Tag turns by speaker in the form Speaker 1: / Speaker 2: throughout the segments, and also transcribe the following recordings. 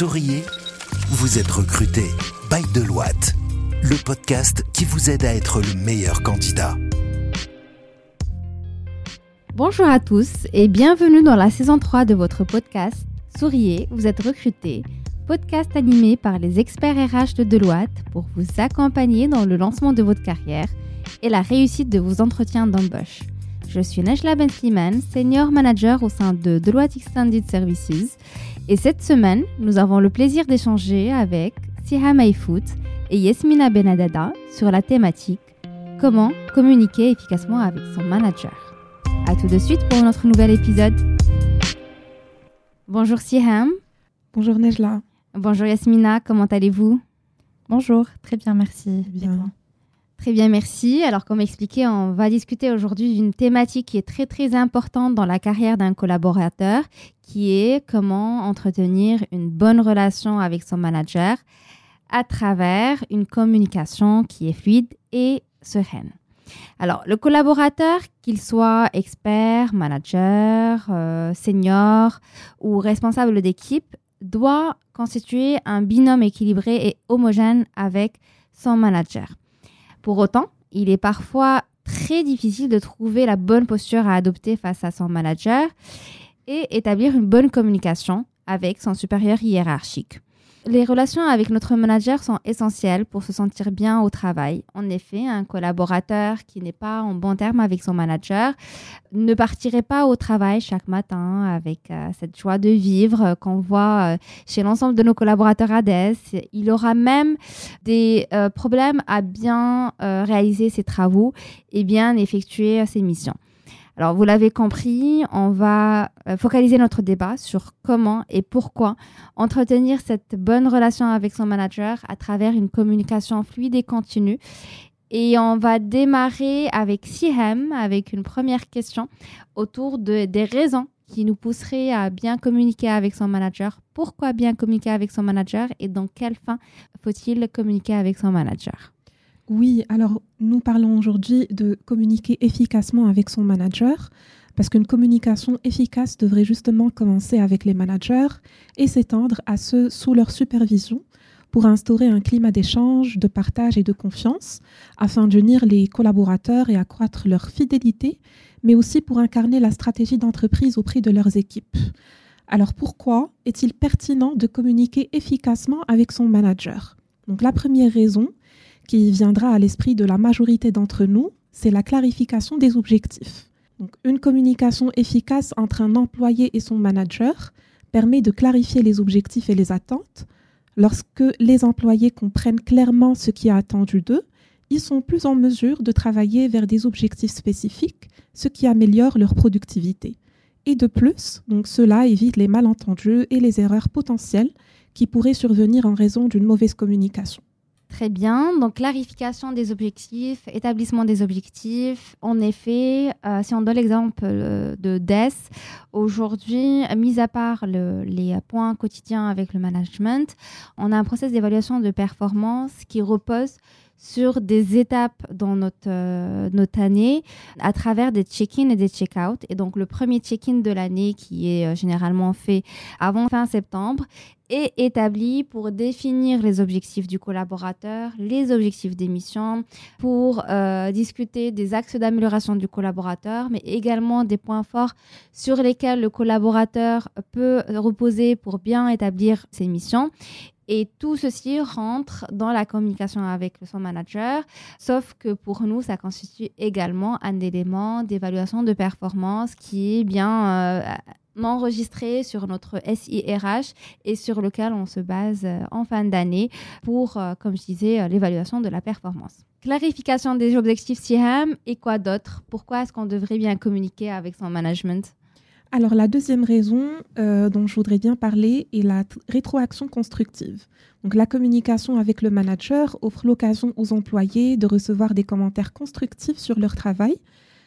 Speaker 1: Souriez, vous êtes recruté by Deloitte, le podcast qui vous aide à être le meilleur candidat.
Speaker 2: Bonjour à tous et bienvenue dans la saison 3 de votre podcast Souriez, vous êtes recruté, podcast animé par les experts RH de Deloitte pour vous accompagner dans le lancement de votre carrière et la réussite de vos entretiens d'embauche. Je suis Najla Ben Sliman, senior manager au sein de Deloitte Extended Services. Et cette semaine, nous avons le plaisir d'échanger avec Siha Maïfout et Yasmina Benadada sur la thématique Comment communiquer efficacement avec son manager. A tout de suite pour notre nouvel épisode. Bonjour Siham.
Speaker 3: Bonjour Nejla.
Speaker 2: Bonjour Yasmina, comment allez-vous?
Speaker 4: Bonjour, très bien, merci.
Speaker 3: Bien.
Speaker 2: Très bien, merci. Alors, comme expliqué, on va discuter aujourd'hui d'une thématique qui est très, très importante dans la carrière d'un collaborateur, qui est comment entretenir une bonne relation avec son manager à travers une communication qui est fluide et sereine. Alors, le collaborateur, qu'il soit expert, manager, euh, senior ou responsable d'équipe, doit constituer un binôme équilibré et homogène avec son manager. Pour autant, il est parfois très difficile de trouver la bonne posture à adopter face à son manager et établir une bonne communication avec son supérieur hiérarchique. Les relations avec notre manager sont essentielles pour se sentir bien au travail. En effet, un collaborateur qui n'est pas en bon terme avec son manager ne partirait pas au travail chaque matin avec euh, cette joie de vivre qu'on voit euh, chez l'ensemble de nos collaborateurs ADES. Il aura même des euh, problèmes à bien réaliser ses travaux et bien effectuer ses missions. Alors, vous l'avez compris, on va euh, focaliser notre débat sur comment et pourquoi entretenir cette bonne relation avec son manager à travers une communication fluide et continue. Et on va démarrer avec Sihem, avec une première question autour de, des raisons qui nous pousseraient à bien communiquer avec son manager. Pourquoi bien communiquer avec son manager et dans quelle fin faut-il communiquer avec son manager?
Speaker 3: Oui, alors nous parlons aujourd'hui de communiquer efficacement avec son manager, parce qu'une communication efficace devrait justement commencer avec les managers et s'étendre à ceux sous leur supervision pour instaurer un climat d'échange, de partage et de confiance, afin d'unir les collaborateurs et accroître leur fidélité, mais aussi pour incarner la stratégie d'entreprise auprès de leurs équipes. Alors pourquoi est-il pertinent de communiquer efficacement avec son manager? Donc la première raison, qui viendra à l'esprit de la majorité d'entre nous, c'est la clarification des objectifs. Une communication efficace entre un employé et son manager permet de clarifier les objectifs et les attentes. Lorsque les employés comprennent clairement ce qui est attendu d'eux, ils sont plus en mesure de travailler vers des objectifs spécifiques, ce qui améliore leur productivité. Et de plus, cela évite les malentendus et les erreurs potentielles qui pourraient survenir en raison d'une mauvaise communication.
Speaker 2: Très bien. Donc, clarification des objectifs, établissement des objectifs. En effet, euh, si on donne l'exemple euh, de DES, aujourd'hui, mis à part les points quotidiens avec le management, on a un process d'évaluation de performance qui repose sur des étapes dans notre, euh, notre année à travers des check-in et des check-out. Et donc, le premier check-in de l'année, qui est euh, généralement fait avant fin septembre, est établi pour définir les objectifs du collaborateur, les objectifs des missions, pour euh, discuter des axes d'amélioration du collaborateur, mais également des points forts sur lesquels le collaborateur peut reposer pour bien établir ses missions. Et tout ceci rentre dans la communication avec son manager, sauf que pour nous, ça constitue également un élément d'évaluation de performance qui est bien euh, enregistré sur notre SIRH et sur lequel on se base euh, en fin d'année pour, euh, comme je disais, l'évaluation de la performance. Clarification des objectifs SIHAM et quoi d'autre? Pourquoi est-ce qu'on devrait bien communiquer avec son management?
Speaker 3: Alors la deuxième raison euh, dont je voudrais bien parler est la rétroaction constructive. Donc la communication avec le manager offre l'occasion aux employés de recevoir des commentaires constructifs sur leur travail.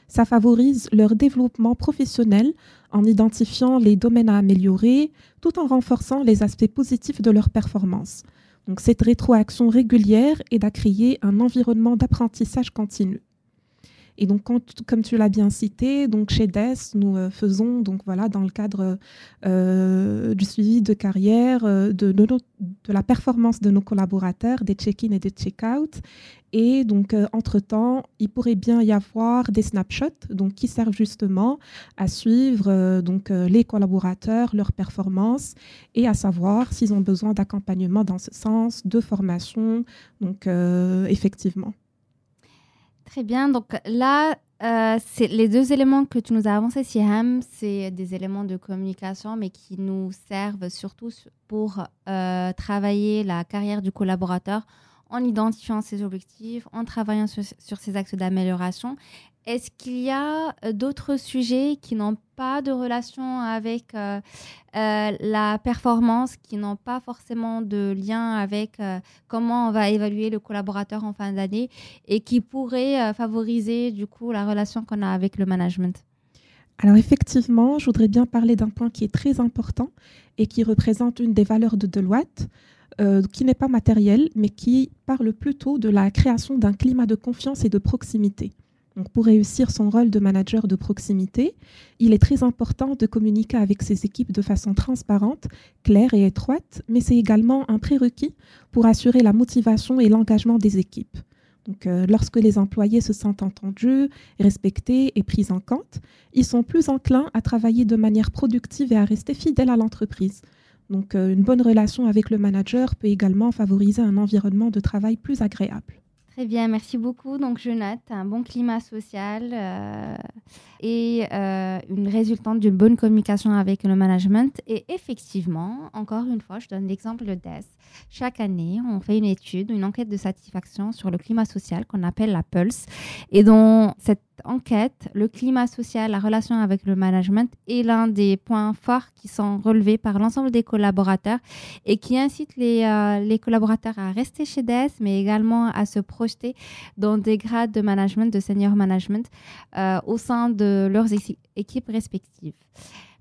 Speaker 3: Ça favorise leur développement professionnel en identifiant les domaines à améliorer tout en renforçant les aspects positifs de leur performance. Donc cette rétroaction régulière aide à créer un environnement d'apprentissage continu. Et donc, comme tu l'as bien cité, donc chez DES, nous euh, faisons donc voilà dans le cadre euh, du suivi de carrière, euh, de, la performance de nos collaborateurs, des check-in et des check-out. Et donc, entre-temps, il pourrait bien y avoir des snapshots donc, qui servent justement à suivre donc, les collaborateurs, leurs performances et à savoir s'ils ont besoin d'accompagnement dans ce sens, de formation. Donc, effectivement.
Speaker 2: Très bien. Donc là, euh, les deux éléments que tu nous as avancés, Siham, c'est des éléments de communication, mais qui nous servent surtout pour euh, travailler la carrière du collaborateur en identifiant ses objectifs, en travaillant sur ses axes d'amélioration est-ce qu'il y a euh, d'autres sujets qui n'ont pas de relation avec euh, euh, la performance, qui n'ont pas forcément de lien avec comment on va évaluer le collaborateur en fin d'année et qui pourraient favoriser du coup la relation qu'on a avec le management?
Speaker 3: Alors effectivement, je voudrais bien parler d'un point qui est très important et qui représente une des valeurs de Deloitte, qui n'est pas matériel, mais qui parle plutôt de la création d'un climat de confiance et de proximité. Pour réussir son rôle de manager de proximité, il est très important de communiquer avec ses équipes de façon transparente, claire et étroite, mais c'est également un prérequis pour assurer la motivation et l'engagement des équipes. Euh, lorsque les employés se sentent entendus, respectés et pris en compte, ils sont plus enclins à travailler de manière productive et à rester fidèles à l'entreprise. Donc, euh, une bonne relation avec le manager peut également favoriser un environnement de travail plus agréable.
Speaker 2: Très bien, merci beaucoup. Donc, je note un bon climat social euh, et euh, une résultante d'une bonne communication avec le management. Et effectivement, encore une fois, je donne l'exemple de DES. Chaque année, on fait une étude, une enquête de satisfaction sur le climat social qu'on appelle la Pulse. Et dans cette enquête, le climat social, la relation avec le management est l'un des points forts qui sont relevés par l'ensemble des collaborateurs et qui incite les, euh, les collaborateurs à rester chez DES, mais également à se dans des grades de management, de senior management euh, au sein de leurs équipes respectives.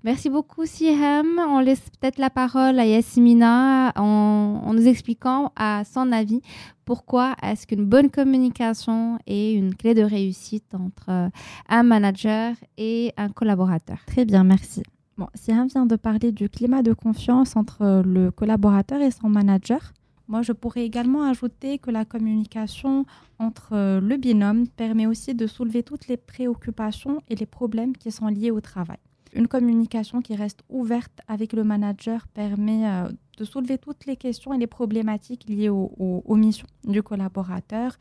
Speaker 2: Merci beaucoup, Siham. On laisse peut-être la parole à Yasmina en, nous expliquant à son avis pourquoi est-ce qu'une bonne communication est une clé de réussite entre euh, un manager et un collaborateur.
Speaker 4: Très bien, merci. Bon, Siham vient de parler du climat de confiance entre le collaborateur et son manager. Moi, je pourrais également ajouter que la communication entre le binôme permet aussi de soulever toutes les préoccupations et les problèmes qui sont liés au travail. Une communication qui reste ouverte avec le manager permet euh, de soulever toutes les questions et les problématiques liées aux missions du collaborateur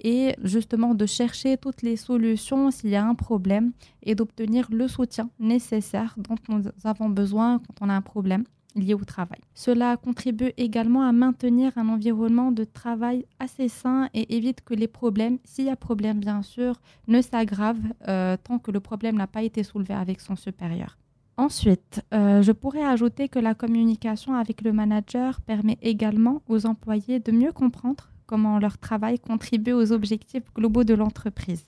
Speaker 4: et justement de chercher toutes les solutions s'il y a un problème et d'obtenir le soutien nécessaire dont nous avons besoin quand on a un problème liés au travail. Cela contribue également à maintenir un environnement de travail assez sain et évite que les problèmes, s'il y a problème bien sûr, ne s'aggravent euh, tant que le problème n'a pas été soulevé avec son supérieur. Ensuite, euh, je pourrais ajouter que la communication avec le manager permet également aux employés de mieux comprendre comment leur travail contribue aux objectifs globaux de l'entreprise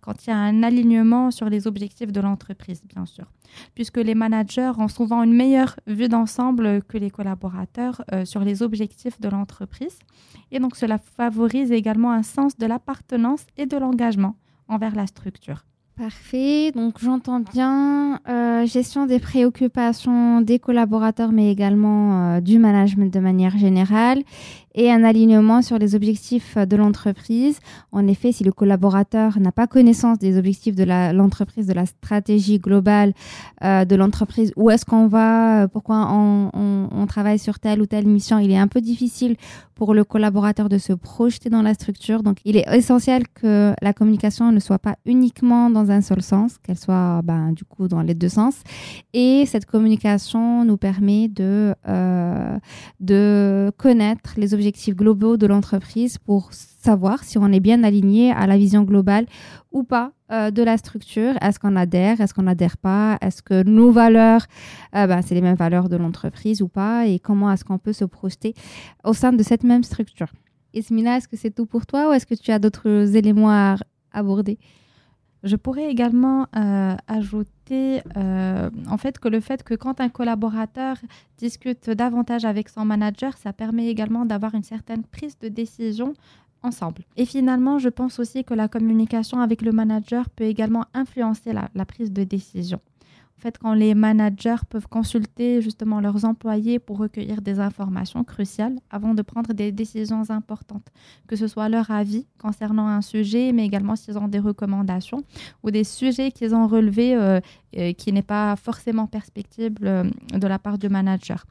Speaker 4: quand il y a un alignement sur les objectifs de l'entreprise, bien sûr, puisque les managers ont souvent une meilleure vue d'ensemble que les collaborateurs euh, sur les objectifs de l'entreprise. Et donc cela favorise également un sens de l'appartenance et de l'engagement envers la structure.
Speaker 2: Parfait. Donc j'entends bien euh, gestion des préoccupations des collaborateurs, mais également euh, du management de manière générale et un alignement sur les objectifs de l'entreprise. En effet, si le collaborateur n'a pas connaissance des objectifs de l'entreprise, de la stratégie globale euh, de l'entreprise, où est-ce qu'on va, euh, pourquoi on, on, on, travaille sur telle ou telle mission, il est un peu difficile pour le collaborateur de se projeter dans la structure. Donc, il est essentiel que la communication ne soit pas uniquement dans un seul sens, qu'elle soit ben, du coup dans les deux sens. Et cette communication nous permet de, euh, de connaître les objectifs globaux de l'entreprise pour savoir si on est bien aligné à la vision globale ou pas euh, de la structure. Est-ce qu'on adhère Est-ce qu'on n'adhère pas? Est-ce que nos valeurs, euh, ben, c'est les mêmes valeurs de l'entreprise ou pas? Et comment est-ce qu'on peut se projeter au sein de cette même structure? Ismina, est-ce que c'est tout pour toi ou est-ce que tu as d'autres éléments à aborder?
Speaker 4: Je pourrais également euh, ajouter euh, en fait que le fait que quand un collaborateur discute davantage avec son manager, ça permet également d'avoir une certaine prise de décision ensemble. Et finalement, je pense aussi que la communication avec le manager peut également influencer la prise de décision fait, quand les managers peuvent consulter justement leurs employés pour recueillir des informations cruciales avant de prendre des décisions importantes, que ce soit leur avis concernant un sujet, mais également s'ils ont des recommandations ou des sujets qu'ils ont relevés euh, euh, qui n'est pas forcément perspectible euh, de la part du manager.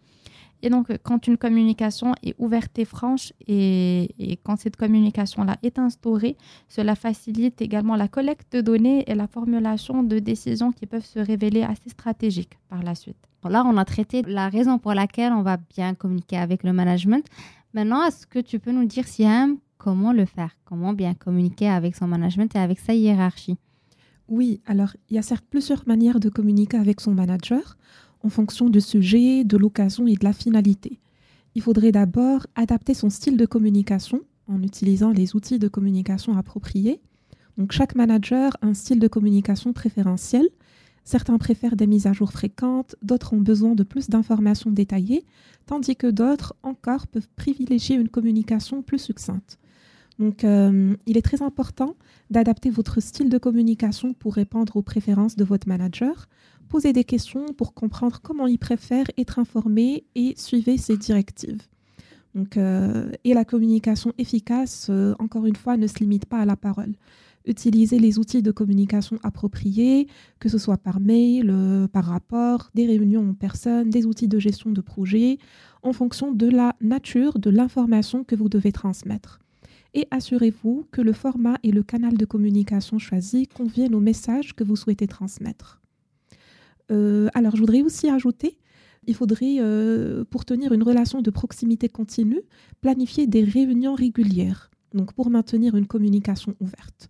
Speaker 4: Et donc, quand une communication est ouverte et franche et, quand cette communication-là est instaurée, cela facilite également la collecte de données et la formulation de décisions qui peuvent se révéler assez stratégiques par la suite.
Speaker 2: Là, on a traité la raison pour laquelle on va bien communiquer avec le management. Maintenant, est-ce que tu peux nous dire, Siam, comment le faire? Comment bien communiquer avec son management et avec sa hiérarchie?
Speaker 3: Oui, alors il y a certes plusieurs manières de communiquer avec son manager en fonction du sujet, de l'occasion et de la finalité. Il faudrait d'abord adapter son style de communication en utilisant les outils de communication appropriés. Chaque manager a un style de communication préférentiel. Certains préfèrent des mises à jour fréquentes, d'autres ont besoin de plus d'informations détaillées, tandis que d'autres encore peuvent privilégier une communication plus succincte. Donc, euh, il est très important d'adapter votre style de communication pour répondre aux préférences de votre manager. Posez des questions pour comprendre comment il préfère être informé et suivez ses directives. Donc, euh, et la communication efficace, euh, encore une fois, ne se limite pas à la parole. Utilisez les outils de communication appropriés, que ce soit par mail, par rapport, des réunions en personne, des outils de gestion de projet, en fonction de la nature de l'information que vous devez transmettre et assurez-vous que le format et le canal de communication choisi conviennent au message que vous souhaitez transmettre. Euh, alors, je voudrais aussi ajouter, il faudrait, euh, pour tenir une relation de proximité continue, planifier des réunions régulières, donc pour maintenir une communication ouverte.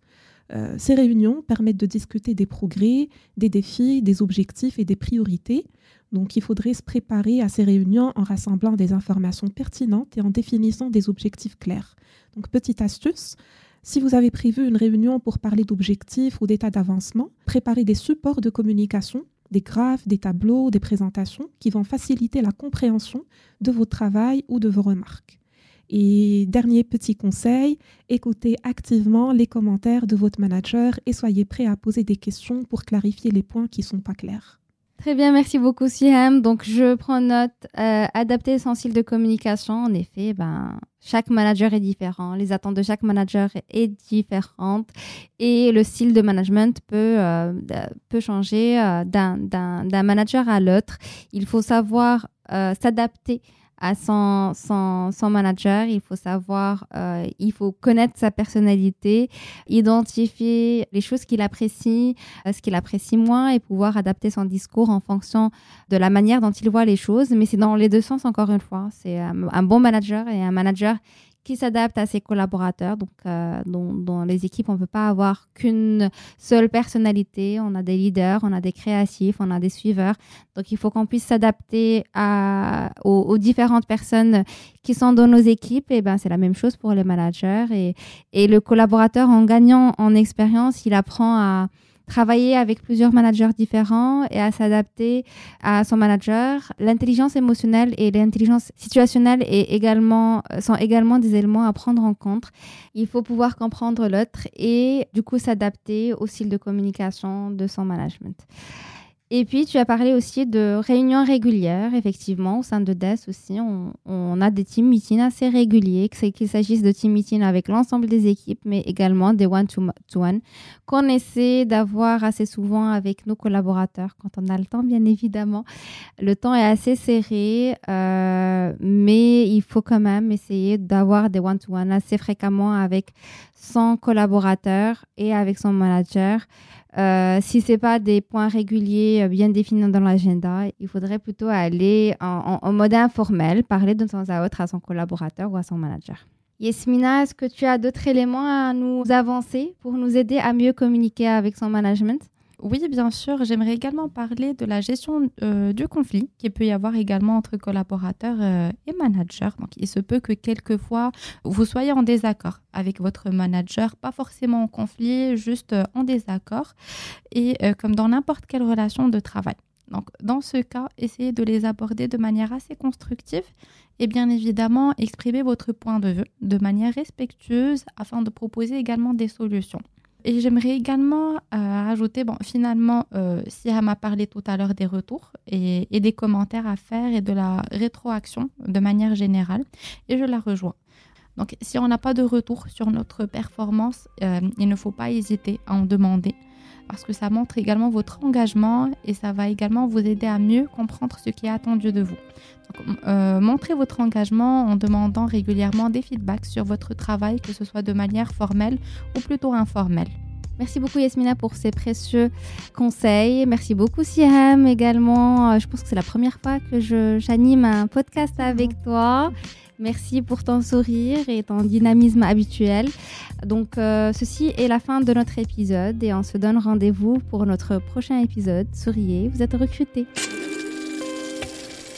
Speaker 3: Euh, ces réunions permettent de discuter des progrès, des défis, des objectifs et des priorités. Donc il faudrait se préparer à ces réunions en rassemblant des informations pertinentes et en définissant des objectifs clairs. Donc petite astuce, si vous avez prévu une réunion pour parler d'objectifs ou d'état d'avancement, préparez des supports de communication, des graphes, des tableaux, des présentations qui vont faciliter la compréhension de votre travail ou de vos remarques. Et dernier petit conseil, écoutez activement les commentaires de votre manager et soyez prêt à poser des questions pour clarifier les points qui ne sont pas clairs.
Speaker 2: Très bien, merci beaucoup Siham. Donc je prends note, euh, adapter son style de communication. En effet, ben, chaque manager est différent, les attentes de chaque manager est différente et le style de management peut, euh, peut changer euh, d'un manager à l'autre. Il faut savoir s'adapter à son, son, manager. Il faut savoir, euh, il faut connaître sa personnalité, identifier les choses qu'il apprécie, euh, ce qu'il apprécie moins et pouvoir adapter son discours en fonction de la manière dont il voit les choses. Mais c'est dans les deux sens, encore une fois. C'est un bon manager et un manager qui s'adapte à ses collaborateurs. Donc, euh, dans, les équipes, on ne peut pas avoir qu'une seule personnalité. On a des leaders, on a des créatifs, on a des suiveurs. Donc, il faut qu'on puisse s'adapter aux, différentes personnes qui sont dans nos équipes. Et ben, c'est la même chose pour les managers. Et le collaborateur, en gagnant en expérience, il apprend à travailler avec plusieurs managers différents et à s'adapter à son manager. L'intelligence émotionnelle et l'intelligence situationnelle sont également des éléments à prendre en compte. Il faut pouvoir comprendre l'autre et du coup s'adapter au style de communication de son management. Et puis, tu as parlé aussi de réunions régulières, effectivement, au sein de DES aussi. On, a des team meetings assez réguliers, qu'il s'agisse de team meetings avec l'ensemble des équipes, mais également des one-to-one, qu'on essaie d'avoir assez souvent avec nos collaborateurs, quand on a le temps, bien évidemment. Le temps est assez serré, euh, mais il faut quand même essayer d'avoir des one-to-one assez fréquemment avec son collaborateur et avec son manager. Euh, si ce n'est pas des points réguliers euh, bien définis dans l'agenda, il faudrait plutôt aller en, mode informel, parler de temps à autre à son collaborateur ou à son manager. Yasmina, est-ce que tu as d'autres éléments à nous avancer pour nous aider à mieux communiquer avec son management?
Speaker 4: Oui, bien sûr. J'aimerais également parler de la gestion euh, du conflit qu'il peut y avoir également entre collaborateurs euh, et managers. Donc, il se peut que quelquefois, vous soyez en désaccord avec votre manager, pas forcément en conflit, juste euh, en désaccord, et comme dans n'importe quelle relation de travail. Donc, dans ce cas, essayez de les aborder de manière assez constructive et bien évidemment, exprimez votre point de vue de manière respectueuse afin de proposer également des solutions. Et j'aimerais également euh, ajouter, bon, finalement, euh, Siam a parlé tout à l'heure des retours et, des commentaires à faire et de la rétroaction de manière générale, et je la rejoins. Donc, si on n'a pas de retour sur notre performance, euh, il ne faut pas hésiter à en demander parce que ça montre également votre engagement et ça va également vous aider à mieux comprendre ce qui est attendu de vous. Euh, montrez votre engagement en demandant régulièrement des feedbacks sur votre travail, que ce soit de manière formelle ou plutôt informelle.
Speaker 2: Merci beaucoup Yasmina pour ces précieux conseils. Merci beaucoup Siam également. Euh, je pense que c'est la première fois que j'anime un podcast avec toi. Merci pour ton sourire et ton dynamisme habituel. Donc, euh, ceci est la fin de notre épisode et on se donne rendez-vous pour notre prochain épisode. Souriez, vous êtes recruté.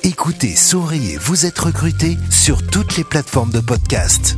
Speaker 1: Écoutez Souriez, vous êtes recruté sur toutes les plateformes de podcast.